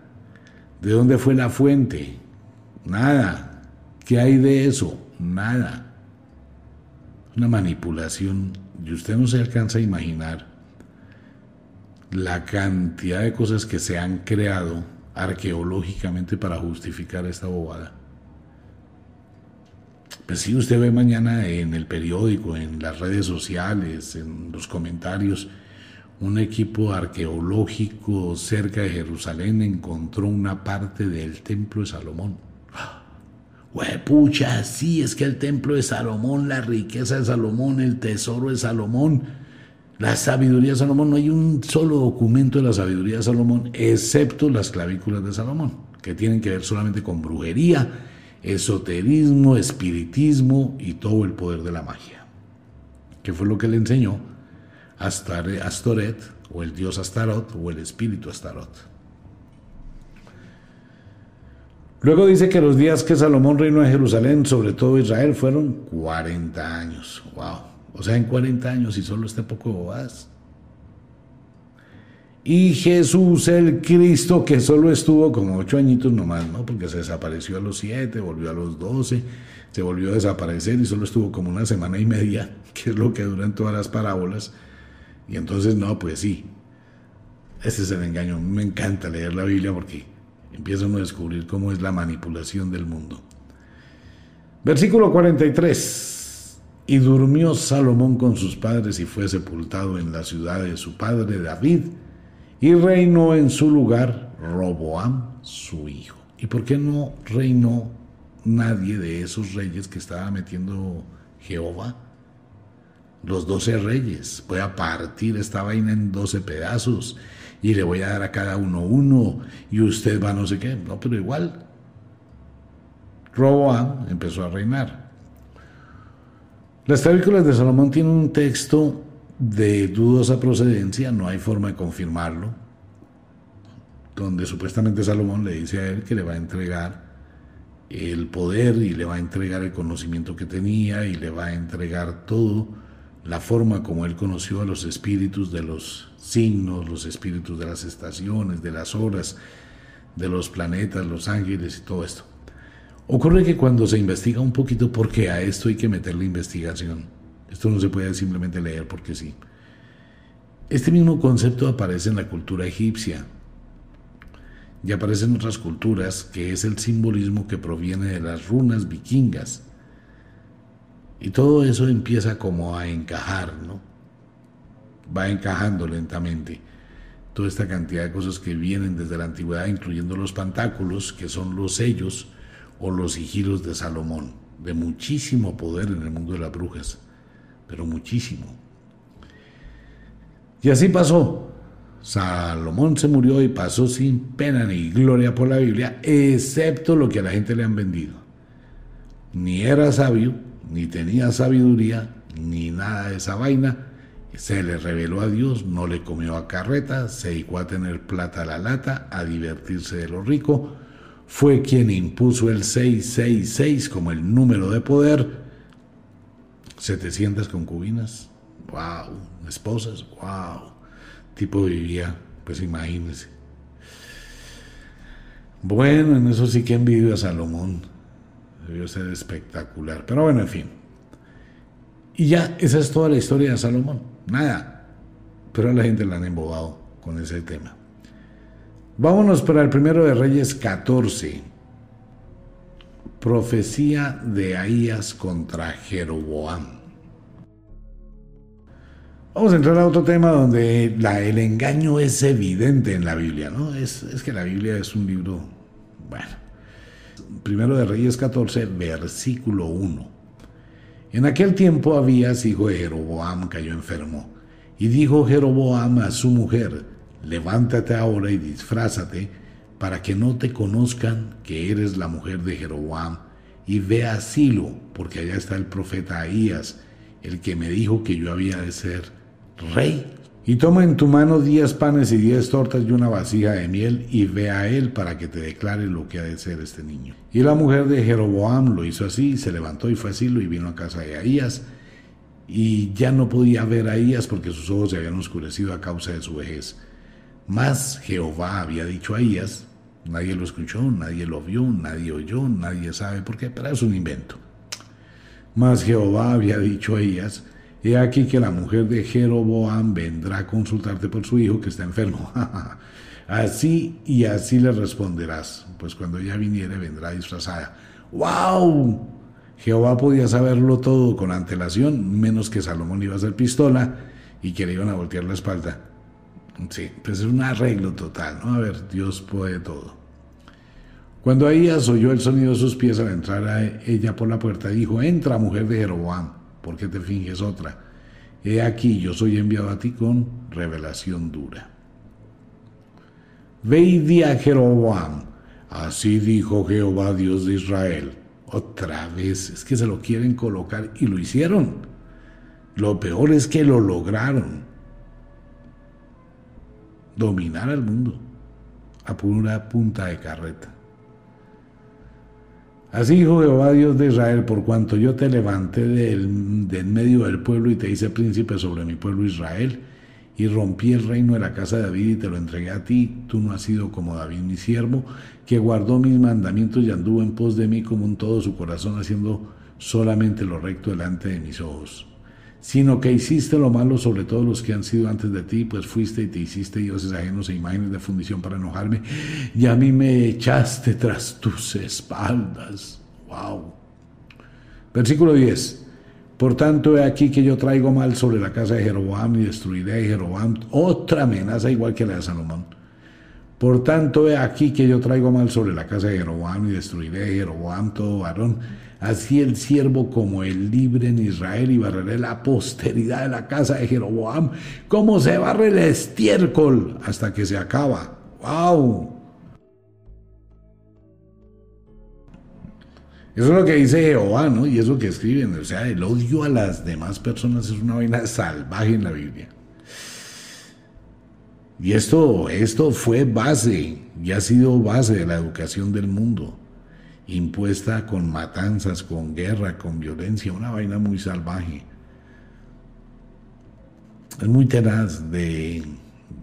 ¿De dónde fue la fuente? Nada. ¿Qué hay de eso? Nada. Una manipulación. Y usted no se alcanza a imaginar la cantidad de cosas que se han creado arqueológicamente para justificar esta bobada. Pues si usted ve mañana en el periódico, en las redes sociales, en los comentarios, un equipo arqueológico cerca de Jerusalén encontró una parte del templo de Salomón. [GASPS] pucha, sí, es que el templo de Salomón, la riqueza de Salomón, el tesoro de Salomón, la sabiduría de Salomón, no hay un solo documento de la sabiduría de Salomón, excepto las clavículas de Salomón, que tienen que ver solamente con brujería, esoterismo, espiritismo y todo el poder de la magia. Que fue lo que le enseñó Astoret, o el dios Astarot, o el espíritu Astarot. Luego dice que los días que Salomón reinó en Jerusalén, sobre todo Israel, fueron 40 años. ¡Wow! O sea, en 40 años y solo este poco bobadas. Y Jesús el Cristo, que solo estuvo como ocho añitos nomás, ¿no? Porque se desapareció a los siete, volvió a los doce, se volvió a desaparecer y solo estuvo como una semana y media, [LAUGHS] que es lo que duran todas las parábolas. Y entonces, no, pues sí, ese es el engaño. Me encanta leer la Biblia porque empieza uno a descubrir cómo es la manipulación del mundo. Versículo 43. Y durmió Salomón con sus padres y fue sepultado en la ciudad de su padre David, y reinó en su lugar Roboam, su hijo. ¿Y por qué no reinó nadie de esos reyes que estaba metiendo Jehová? Los doce reyes. Voy a partir esta vaina en doce pedazos y le voy a dar a cada uno uno y usted va no sé qué. No, pero igual. Roboam empezó a reinar. Las clavículas de Salomón tienen un texto de dudosa procedencia, no hay forma de confirmarlo, donde supuestamente Salomón le dice a él que le va a entregar el poder y le va a entregar el conocimiento que tenía y le va a entregar todo, la forma como él conoció a los espíritus de los signos, los espíritus de las estaciones, de las horas, de los planetas, los ángeles y todo esto. Ocurre que cuando se investiga un poquito, porque a esto hay que meterle investigación, esto no se puede simplemente leer porque sí. Este mismo concepto aparece en la cultura egipcia y aparece en otras culturas, que es el simbolismo que proviene de las runas vikingas. Y todo eso empieza como a encajar, ¿no? Va encajando lentamente toda esta cantidad de cosas que vienen desde la antigüedad, incluyendo los pantáculos, que son los sellos o los sigilos de Salomón, de muchísimo poder en el mundo de las brujas, pero muchísimo. Y así pasó. Salomón se murió y pasó sin pena ni gloria por la Biblia, excepto lo que a la gente le han vendido. Ni era sabio, ni tenía sabiduría, ni nada de esa vaina. Se le reveló a Dios, no le comió a carreta, se dedicó a tener plata a la lata, a divertirse de lo rico, fue quien impuso el 666 como el número de poder. 700 concubinas, wow, esposas, wow. Tipo vivía, pues imagínense. Bueno, en eso sí que envidio a Salomón. Debió ser espectacular. Pero bueno, en fin. Y ya, esa es toda la historia de Salomón. Nada. Pero a la gente la han embobado con ese tema. Vámonos para el primero de Reyes 14. Profecía de Ahías contra Jeroboam. Vamos a entrar a otro tema donde el engaño es evidente en la Biblia, ¿no? Es, es que la Biblia es un libro, bueno, primero de Reyes 14, versículo 1. En aquel tiempo Abías, hijo de Jeroboam, cayó enfermo, y dijo Jeroboam a su mujer, levántate ahora y disfrázate, para que no te conozcan que eres la mujer de Jeroboam, y ve a Silo, porque allá está el profeta Ahías, el que me dijo que yo había de ser rey. Y toma en tu mano diez panes y diez tortas y una vasija de miel y ve a él para que te declare lo que ha de ser este niño. Y la mujer de Jeroboam lo hizo así, se levantó y fue a Silo y vino a casa de Ahías. Y ya no podía ver a Ahías porque sus ojos se habían oscurecido a causa de su vejez. Mas Jehová había dicho a Ahías, nadie lo escuchó, nadie lo vio, nadie oyó, nadie sabe por qué, pero es un invento. Mas Jehová había dicho a Ahías, he aquí que la mujer de Jeroboam vendrá a consultarte por su hijo que está enfermo. [LAUGHS] así y así le responderás, pues cuando ella viniere vendrá disfrazada. ¡Wow! Jehová podía saberlo todo con antelación, menos que Salomón iba a hacer pistola y que le iban a voltear la espalda. Sí, pues es un arreglo total, ¿no? A ver, Dios puede todo. Cuando Ahías oyó el sonido de sus pies al entrar a ella por la puerta, dijo, entra mujer de Jeroboam, ¿por qué te finges otra? He aquí, yo soy enviado a ti con revelación dura. Ve y di a Jeroboam, así dijo Jehová Dios de Israel. Otra vez, es que se lo quieren colocar y lo hicieron. Lo peor es que lo lograron dominar al mundo a pura punta de carreta. Así dijo Jehová Dios de Israel, por cuanto yo te levanté del, del, medio del pueblo y te hice príncipe sobre mi pueblo Israel, y rompí el reino de la casa de David y te lo entregué a ti, tú no has sido como David mi siervo, que guardó mis mandamientos y anduvo en pos de mí como un todo su corazón, haciendo solamente lo recto delante de mis ojos sino que hiciste lo malo sobre todos los que han sido antes de ti, pues fuiste y te hiciste dioses ajenos e imágenes de fundición para enojarme, y a mí me echaste tras tus espaldas. Wow. Versículo 10. Por tanto, he aquí que yo traigo mal sobre la casa de Jeroboam y destruiré Jeroboam. Otra amenaza igual que la de Salomón. Por tanto, he aquí que yo traigo mal sobre la casa de Jeroboam y destruiré Jeroboam todo varón así el siervo como el libre en Israel y barreré la posteridad de la casa de Jeroboam, como se barre el estiércol hasta que se acaba. ¡Wow! Eso es lo que dice Jehová, ¿no? Y es lo que escriben. O sea, el odio a las demás personas es una vaina salvaje en la Biblia. Y esto, esto fue base y ha sido base de la educación del mundo impuesta con matanzas, con guerra, con violencia, una vaina muy salvaje. Es muy tenaz de,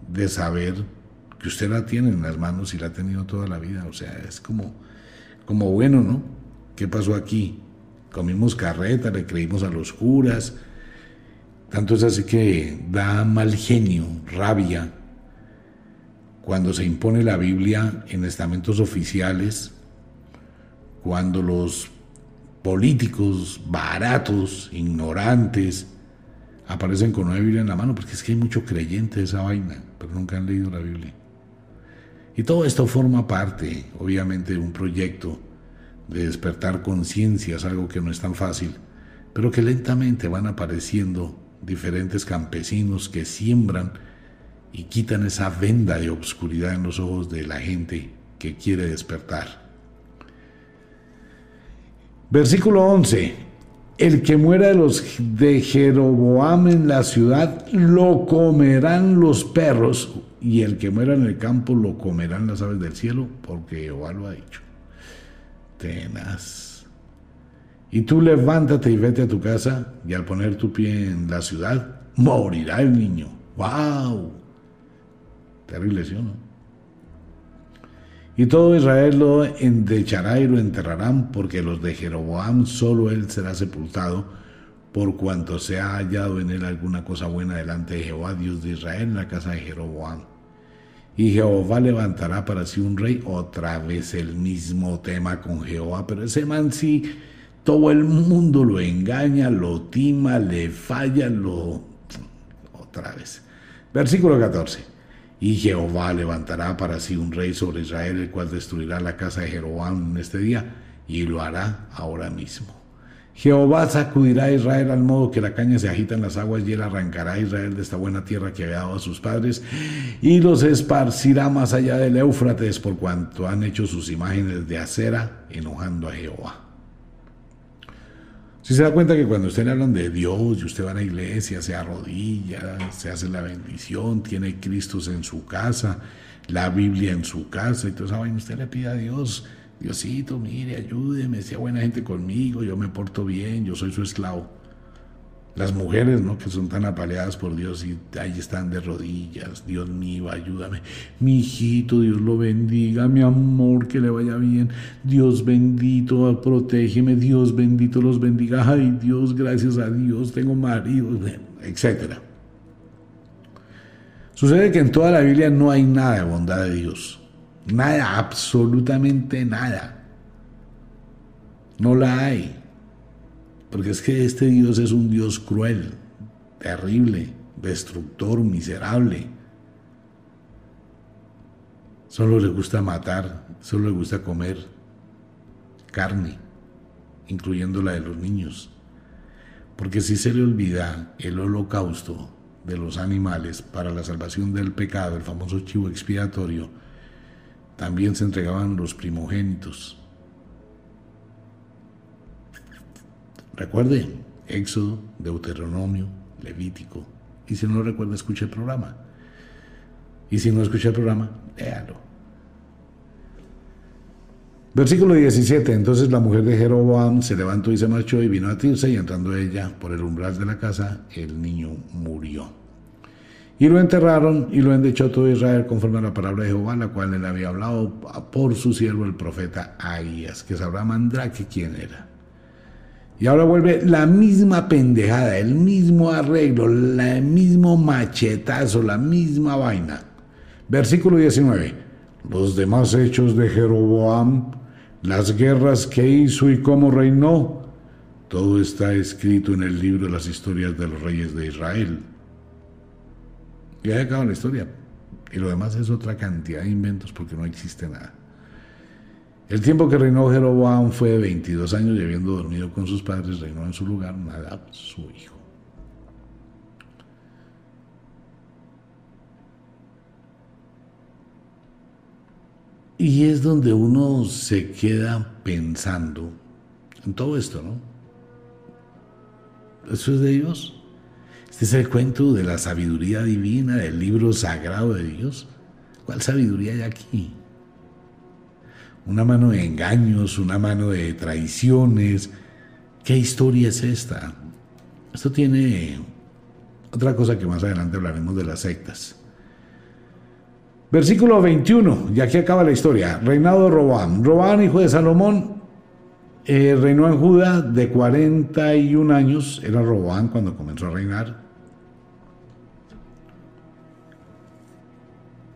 de saber que usted la tiene en las manos y la ha tenido toda la vida. O sea, es como, como bueno, ¿no? ¿Qué pasó aquí? Comimos carreta, le creímos a los curas. Tanto es así que da mal genio, rabia, cuando se impone la Biblia en estamentos oficiales cuando los políticos baratos, ignorantes, aparecen con una Biblia en la mano, porque es que hay mucho creyente de esa vaina, pero nunca han leído la Biblia. Y todo esto forma parte, obviamente, de un proyecto de despertar conciencias, algo que no es tan fácil, pero que lentamente van apareciendo diferentes campesinos que siembran y quitan esa venda de obscuridad en los ojos de la gente que quiere despertar. Versículo 11. El que muera de los de Jeroboam en la ciudad, lo comerán los perros, y el que muera en el campo, lo comerán las aves del cielo, porque Jehová lo ha dicho. Tenaz. Y tú levántate y vete a tu casa, y al poner tu pie en la ciudad, morirá el niño. ¡Wow! Terrible, ¿sí o no? Y todo Israel lo endechará y lo enterrarán, porque los de Jeroboam solo él será sepultado, por cuanto se ha hallado en él alguna cosa buena delante de Jehová, Dios de Israel, en la casa de Jeroboam. Y Jehová levantará para sí un rey, otra vez el mismo tema con Jehová, pero ese man sí, todo el mundo lo engaña, lo tima, le falla, lo... otra vez. Versículo 14. Y Jehová levantará para sí un rey sobre Israel, el cual destruirá la casa de Jeroboam en este día, y lo hará ahora mismo. Jehová sacudirá a Israel al modo que la caña se agita en las aguas y él arrancará a Israel de esta buena tierra que había dado a sus padres y los esparcirá más allá del Éufrates por cuanto han hecho sus imágenes de acera enojando a Jehová. Si se da cuenta que cuando usted le hablan de Dios y usted va a la iglesia, se arrodilla, se hace la bendición, tiene Cristo en su casa, la Biblia en su casa y todo usted le pide a Dios Diosito, mire, ayúdeme, sea buena gente conmigo, yo me porto bien, yo soy su esclavo. Las mujeres, ¿no? Que son tan apaleadas por Dios y ahí están de rodillas. Dios mío, ayúdame. Mi hijito, Dios lo bendiga. Mi amor, que le vaya bien. Dios bendito, protégeme. Dios bendito los bendiga. Ay, Dios, gracias a Dios, tengo marido, etc. Sucede que en toda la Biblia no hay nada de bondad de Dios. Nada, absolutamente nada. No la hay. Porque es que este Dios es un Dios cruel, terrible, destructor, miserable. Solo le gusta matar, solo le gusta comer carne, incluyendo la de los niños. Porque si se le olvida el holocausto de los animales para la salvación del pecado, el famoso chivo expiatorio, también se entregaban los primogénitos. Recuerde, Éxodo, Deuteronomio, Levítico. Y si no recuerda, escuche el programa. Y si no escucha el programa, léalo. Versículo 17. Entonces la mujer de Jeroboam se levantó y se marchó y vino a Tirsa y entrando ella por el umbral de la casa, el niño murió. Y lo enterraron y lo endechó todo Israel conforme a la palabra de Jehová, la cual él había hablado por su siervo el profeta Ahías, que sabrá Mandrake quién era. Y ahora vuelve la misma pendejada, el mismo arreglo, el mismo machetazo, la misma vaina. Versículo 19. Los demás hechos de Jeroboam, las guerras que hizo y cómo reinó, todo está escrito en el libro de las historias de los reyes de Israel. Y ahí acaba la historia. Y lo demás es otra cantidad de inventos porque no existe nada. El tiempo que reinó Jeroboam fue de 22 años y habiendo dormido con sus padres, reinó en su lugar Nadab, su hijo. Y es donde uno se queda pensando en todo esto, ¿no? ¿Eso es de Dios? Este es el cuento de la sabiduría divina, del libro sagrado de Dios. ¿Cuál sabiduría hay aquí? Una mano de engaños, una mano de traiciones. ¿Qué historia es esta? Esto tiene otra cosa que más adelante hablaremos de las sectas. Versículo 21, y aquí acaba la historia. Reinado de Robán. Robán, hijo de Salomón, eh, reinó en Judá de 41 años. Era Robán cuando comenzó a reinar.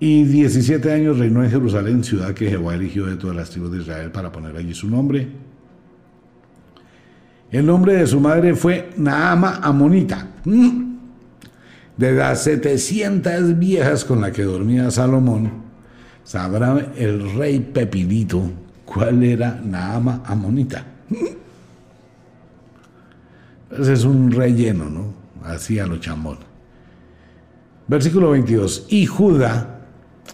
Y 17 años reinó en Jerusalén, ciudad que Jehová eligió de todas las tribus de Israel para poner allí su nombre. El nombre de su madre fue Naama Amonita. Mm. De las 700 viejas con las que dormía Salomón, sabrá el rey Pepinito cuál era Naama Amonita. Ese es un relleno, ¿no? Así a lo chambón. Versículo 22. Y Judá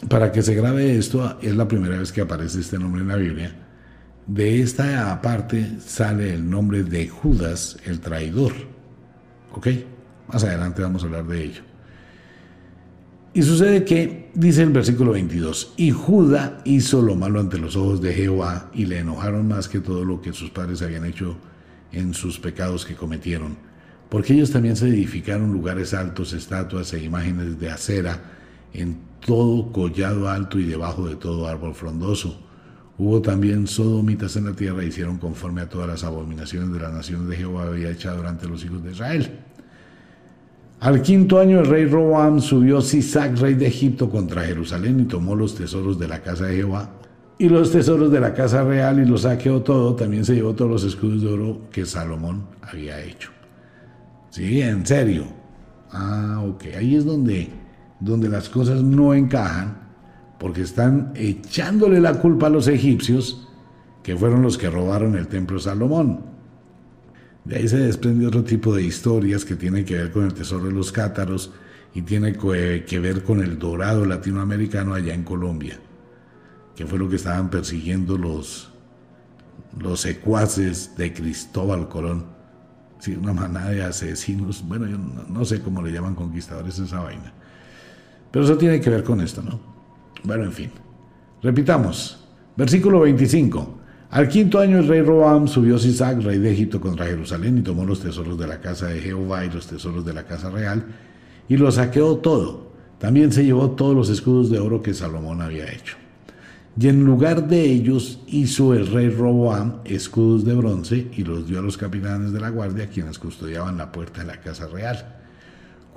para que se grabe esto, es la primera vez que aparece este nombre en la Biblia. De esta parte sale el nombre de Judas, el traidor. ¿Ok? Más adelante vamos a hablar de ello. Y sucede que, dice el versículo 22, y Judá hizo lo malo ante los ojos de Jehová y le enojaron más que todo lo que sus padres habían hecho en sus pecados que cometieron, porque ellos también se edificaron lugares altos, estatuas e imágenes de acera en todo collado alto y debajo de todo árbol frondoso. Hubo también sodomitas en la tierra e hicieron conforme a todas las abominaciones de las naciones de Jehová había echado durante los hijos de Israel. Al quinto año el rey Roam subió Sisac, rey de Egipto, contra Jerusalén y tomó los tesoros de la casa de Jehová y los tesoros de la casa real y los saqueó todo. También se llevó todos los escudos de oro que Salomón había hecho. Sí, en serio. Ah, ok. Ahí es donde donde las cosas no encajan, porque están echándole la culpa a los egipcios, que fueron los que robaron el templo Salomón. De ahí se desprende otro tipo de historias que tienen que ver con el tesoro de los cátaros y tiene que ver con el dorado latinoamericano allá en Colombia, que fue lo que estaban persiguiendo los, los secuaces de Cristóbal Colón. Sí, una manada de asesinos, bueno, yo no, no sé cómo le llaman conquistadores esa vaina. Pero eso tiene que ver con esto, ¿no? Bueno, en fin. Repitamos. Versículo 25. Al quinto año el rey Roam subió Sisac, rey de Egipto, contra Jerusalén y tomó los tesoros de la casa de Jehová y los tesoros de la casa real y lo saqueó todo. También se llevó todos los escudos de oro que Salomón había hecho. Y en lugar de ellos hizo el rey Roboam escudos de bronce y los dio a los capitanes de la guardia, quienes custodiaban la puerta de la casa real.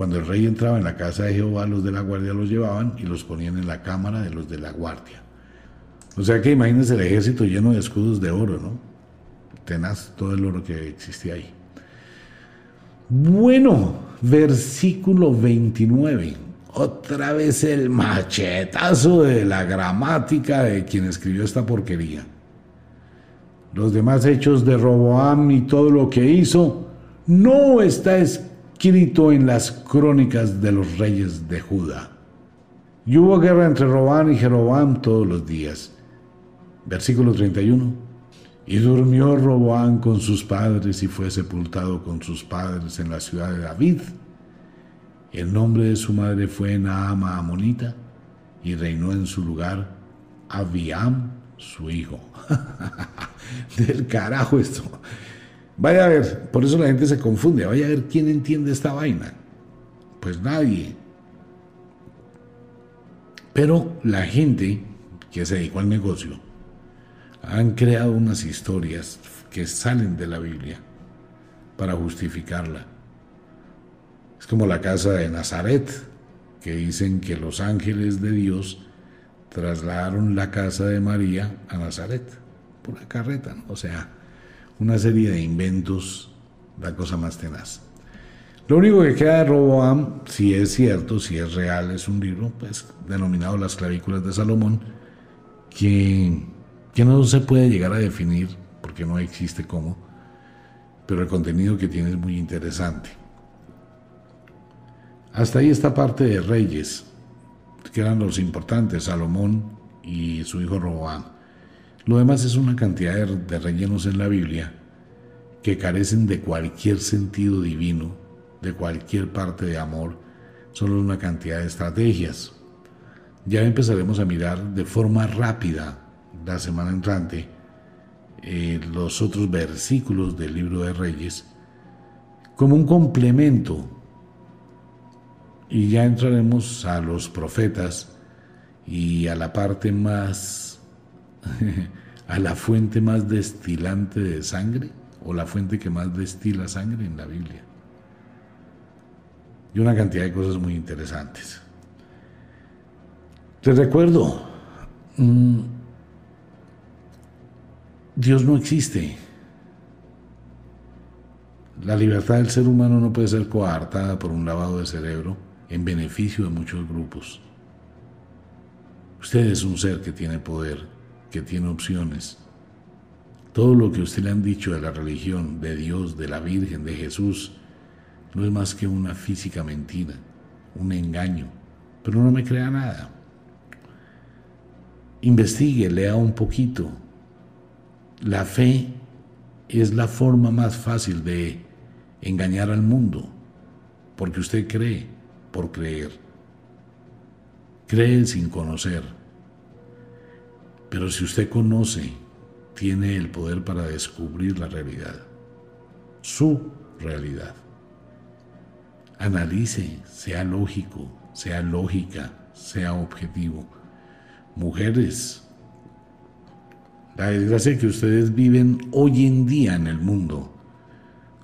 Cuando el rey entraba en la casa de Jehová, los de la guardia los llevaban y los ponían en la cámara de los de la guardia. O sea que imagínense el ejército lleno de escudos de oro, ¿no? Tenaz todo el oro que existía ahí. Bueno, versículo 29. Otra vez el machetazo de la gramática de quien escribió esta porquería. Los demás hechos de Roboam y todo lo que hizo no está escrito en las crónicas de los reyes de Judá. Y hubo guerra entre Roboam y Jeroboam todos los días. Versículo 31. Y durmió Roboam con sus padres y fue sepultado con sus padres en la ciudad de David. El nombre de su madre fue Naama Amonita y reinó en su lugar Abiam, su hijo. [LAUGHS] Del carajo esto. Vaya a ver, por eso la gente se confunde. Vaya a ver quién entiende esta vaina. Pues nadie. Pero la gente que se dedicó al negocio han creado unas historias que salen de la Biblia para justificarla. Es como la casa de Nazaret, que dicen que los ángeles de Dios trasladaron la casa de María a Nazaret, por la carreta, o sea, una serie de inventos, la cosa más tenaz. Lo único que queda de Roboam, si es cierto, si es real, es un libro pues, denominado Las clavículas de Salomón, que que no se puede llegar a definir porque no existe cómo, pero el contenido que tiene es muy interesante. Hasta ahí esta parte de reyes, que eran los importantes, Salomón y su hijo Roboam. Lo demás es una cantidad de rellenos en la Biblia que carecen de cualquier sentido divino, de cualquier parte de amor, solo una cantidad de estrategias. Ya empezaremos a mirar de forma rápida la semana entrante eh, los otros versículos del libro de Reyes como un complemento y ya entraremos a los profetas y a la parte más, [LAUGHS] a la fuente más destilante de sangre o la fuente que más destila sangre en la Biblia. Y una cantidad de cosas muy interesantes. Te recuerdo, mm, Dios no existe. La libertad del ser humano no puede ser coartada por un lavado de cerebro en beneficio de muchos grupos. Usted es un ser que tiene poder, que tiene opciones. Todo lo que usted le han dicho de la religión, de Dios, de la Virgen, de Jesús, no es más que una física mentira, un engaño. Pero no me crea nada. Investigue, lea un poquito, la fe es la forma más fácil de engañar al mundo, porque usted cree por creer. Cree sin conocer. Pero si usted conoce, tiene el poder para descubrir la realidad, su realidad. Analice, sea lógico, sea lógica, sea objetivo. Mujeres, la desgracia que ustedes viven hoy en día en el mundo,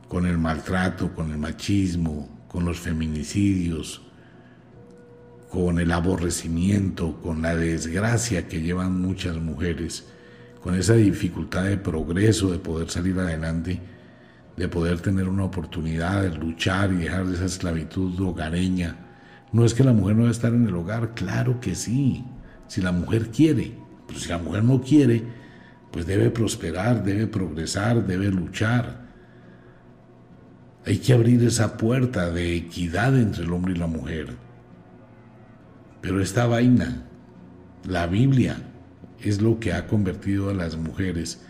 con el maltrato, con el machismo, con los feminicidios, con el aborrecimiento, con la desgracia que llevan muchas mujeres, con esa dificultad de progreso, de poder salir adelante, de poder tener una oportunidad de luchar y dejar de esa esclavitud hogareña. No es que la mujer no debe estar en el hogar, claro que sí, si la mujer quiere, pero si la mujer no quiere, pues debe prosperar, debe progresar, debe luchar. Hay que abrir esa puerta de equidad entre el hombre y la mujer. Pero esta vaina, la Biblia, es lo que ha convertido a las mujeres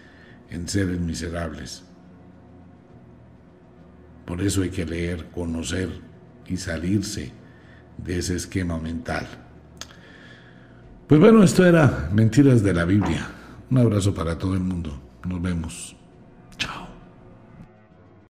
en seres miserables. Por eso hay que leer, conocer y salirse de ese esquema mental. Pues bueno, esto era Mentiras de la Biblia. Un abrazo para todo el mundo. Nos vemos.